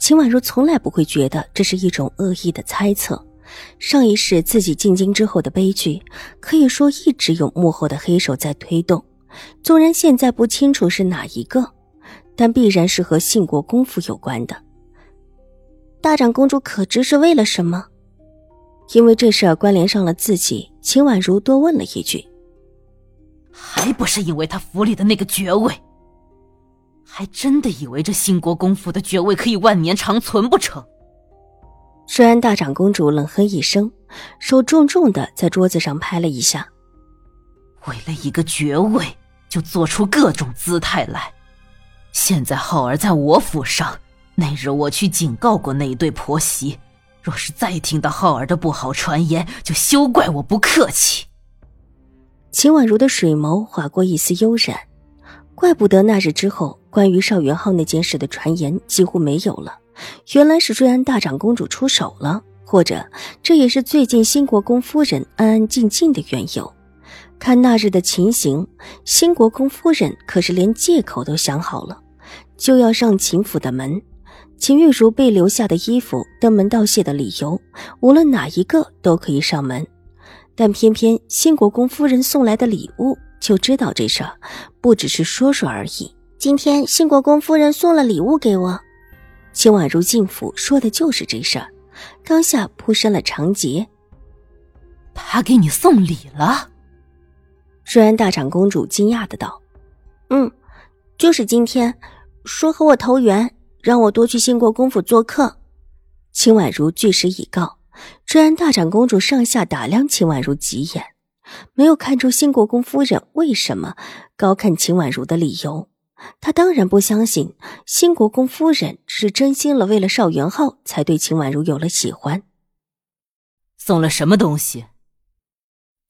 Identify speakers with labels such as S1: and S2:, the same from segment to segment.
S1: 秦婉如从来不会觉得这是一种恶意的猜测。上一世自己进京之后的悲剧，可以说一直有幕后的黑手在推动。纵然现在不清楚是哪一个，但必然是和兴国公府有关的。大长公主可知是为了什么？因为这事儿关联上了自己，秦婉如多问了一句：“
S2: 还不是因为他府里的那个爵位？”还真的以为这兴国公府的爵位可以万年长存不成？
S1: 虽然大长公主冷哼一声，手重重的在桌子上拍了一下。
S2: 为了一个爵位，就做出各种姿态来。现在浩儿在我府上，那日我去警告过那对婆媳，若是再听到浩儿的不好传言，就休怪我不客气。
S1: 秦婉如的水眸划过一丝悠然。怪不得那日之后，关于邵元浩那件事的传言几乎没有了。原来是瑞安大长公主出手了，或者这也是最近新国公夫人安安静静的缘由。看那日的情形，新国公夫人可是连借口都想好了，就要上秦府的门。秦玉茹被留下的衣服、登门道谢的理由，无论哪一个都可以上门，但偏偏新国公夫人送来的礼物。就知道这事儿不只是说说而已。今天兴国公夫人送了礼物给我，秦婉如进府说的就是这事儿。当下扑身了长洁，
S2: 他给你送礼了。
S1: 瑞安大长公主惊讶的道：“嗯，就是今天，说和我投缘，让我多去兴国公府做客。”秦婉如据实以告。瑞安大长公主上下打量秦婉如几眼。没有看出新国公夫人为什么高看秦婉如的理由，他当然不相信新国公夫人是真心了，为了邵元浩才对秦婉如有了喜欢。
S2: 送了什么东西？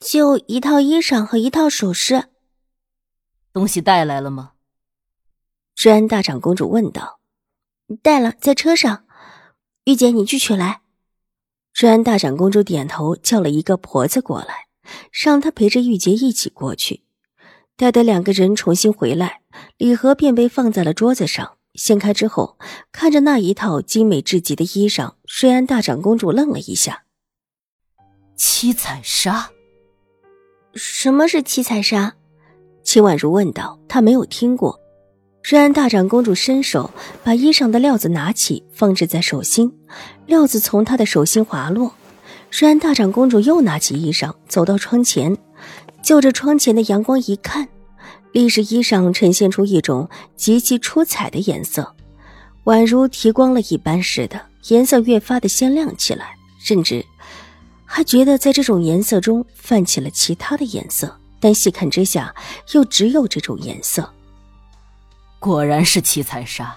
S1: 就一套衣裳和一套首饰。
S2: 东西带来了吗？
S1: 治安大长公主问道。带了，在车上。玉姐，你去取来。治安大长公主点头，叫了一个婆子过来。让她陪着玉洁一起过去。待得两个人重新回来，礼盒便被放在了桌子上。掀开之后，看着那一套精美至极的衣裳，瑞安大长公主愣了一下。
S2: 七彩纱？
S1: 什么是七彩纱？秦婉如问道。她没有听过。瑞安大长公主伸手把衣裳的料子拿起，放置在手心，料子从她的手心滑落。瑞安大长公主又拿起衣裳，走到窗前，就着窗前的阳光一看，立时衣裳呈现出一种极其出彩的颜色，宛如提光了一般似的，颜色越发的鲜亮起来，甚至还觉得在这种颜色中泛起了其他的颜色，但细看之下，又只有这种颜色。
S2: 果然是七彩纱，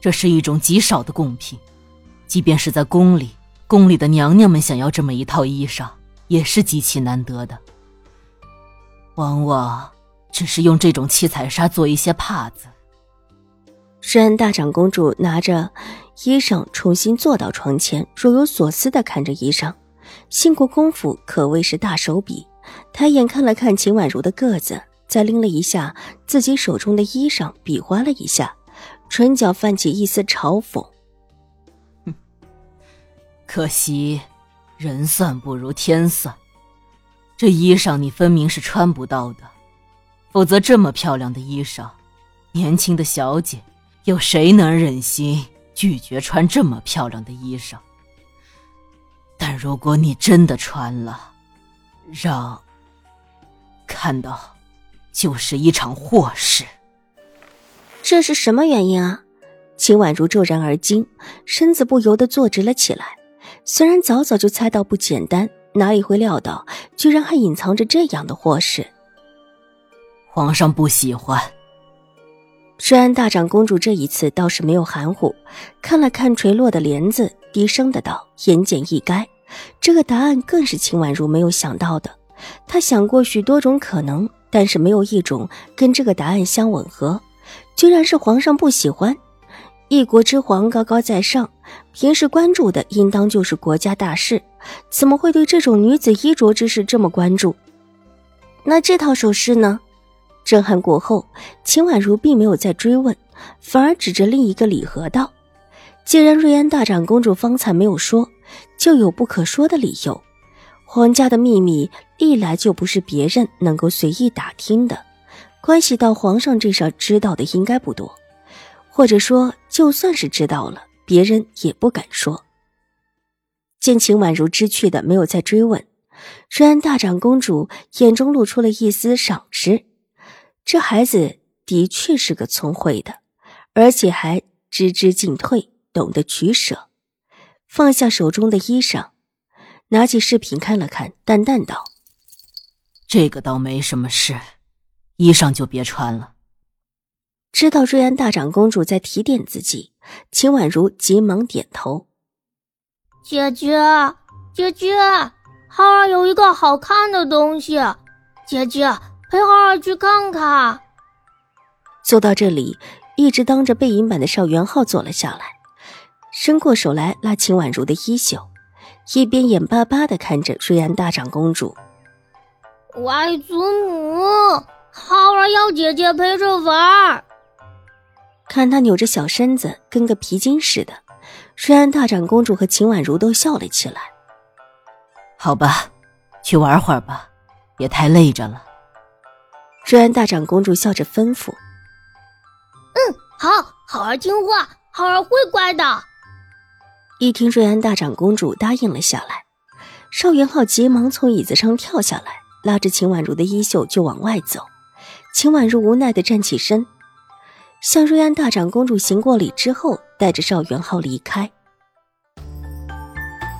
S2: 这是一种极少的贡品，即便是在宫里。宫里的娘娘们想要这么一套衣裳，也是极其难得的。往往只是用这种七彩纱做一些帕子。
S1: 诗安大长公主拿着衣裳，重新坐到床前，若有所思的看着衣裳。兴国公府可谓是大手笔，抬眼看了看秦婉如的个子，再拎了一下自己手中的衣裳，比划了一下，唇角泛起一丝嘲讽。
S2: 可惜，人算不如天算。这衣裳你分明是穿不到的，否则这么漂亮的衣裳，年轻的小姐有谁能忍心拒绝穿这么漂亮的衣裳？但如果你真的穿了，让看到，就是一场祸事。
S1: 这是什么原因啊？秦婉如骤然而惊，身子不由得坐直了起来。虽然早早就猜到不简单，哪里会料到居然还隐藏着这样的祸事？
S2: 皇上不喜欢。
S1: 虽然大长公主这一次倒是没有含糊，看了看垂落的帘子，低声的道：“言简意赅。”这个答案更是秦婉如没有想到的。她想过许多种可能，但是没有一种跟这个答案相吻合，居然是皇上不喜欢。一国之皇高高在上，平时关注的应当就是国家大事，怎么会对这种女子衣着之事这么关注？那这套首饰呢？震撼过后，秦婉如并没有再追问，反而指着另一个礼盒道：“既然瑞安大长公主方才没有说，就有不可说的理由。皇家的秘密历来就不是别人能够随意打听的，关系到皇上这事知道的应该不多。”或者说，就算是知道了，别人也不敢说。见秦婉如知趣的没有再追问，瑞安大长公主眼中露出了一丝赏识。这孩子的确是个聪慧的，而且还知之进退，懂得取舍。放下手中的衣裳，拿起饰品看了看，淡淡道：“
S2: 这个倒没什么事，衣裳就别穿了。”
S1: 知道瑞安大长公主在提点自己，秦婉如急忙点头：“
S3: 姐姐，姐姐，浩儿有一个好看的东西，姐姐陪浩儿去看看。”
S1: 坐到这里，一直当着背影板的邵元浩坐了下来，伸过手来拉秦婉如的衣袖，一边眼巴巴的看着瑞安大长公主：“
S3: 外祖母，浩儿要姐姐陪着玩。”
S1: 看他扭着小身子，跟个皮筋似的，瑞安大长公主和秦婉如都笑了起来。
S2: 好吧，去玩会儿吧，别太累着了。
S1: 瑞安大长公主笑着吩咐：“
S3: 嗯，好，好儿听话，好儿会乖的。”
S1: 一听瑞安大长公主答应了下来，邵元浩急忙从椅子上跳下来，拉着秦婉如的衣袖就往外走。秦婉如无奈的站起身。向瑞安大长公主行过礼之后，带着赵元昊离开。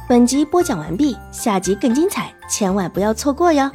S1: 本集播讲完毕，下集更精彩，千万不要错过哟！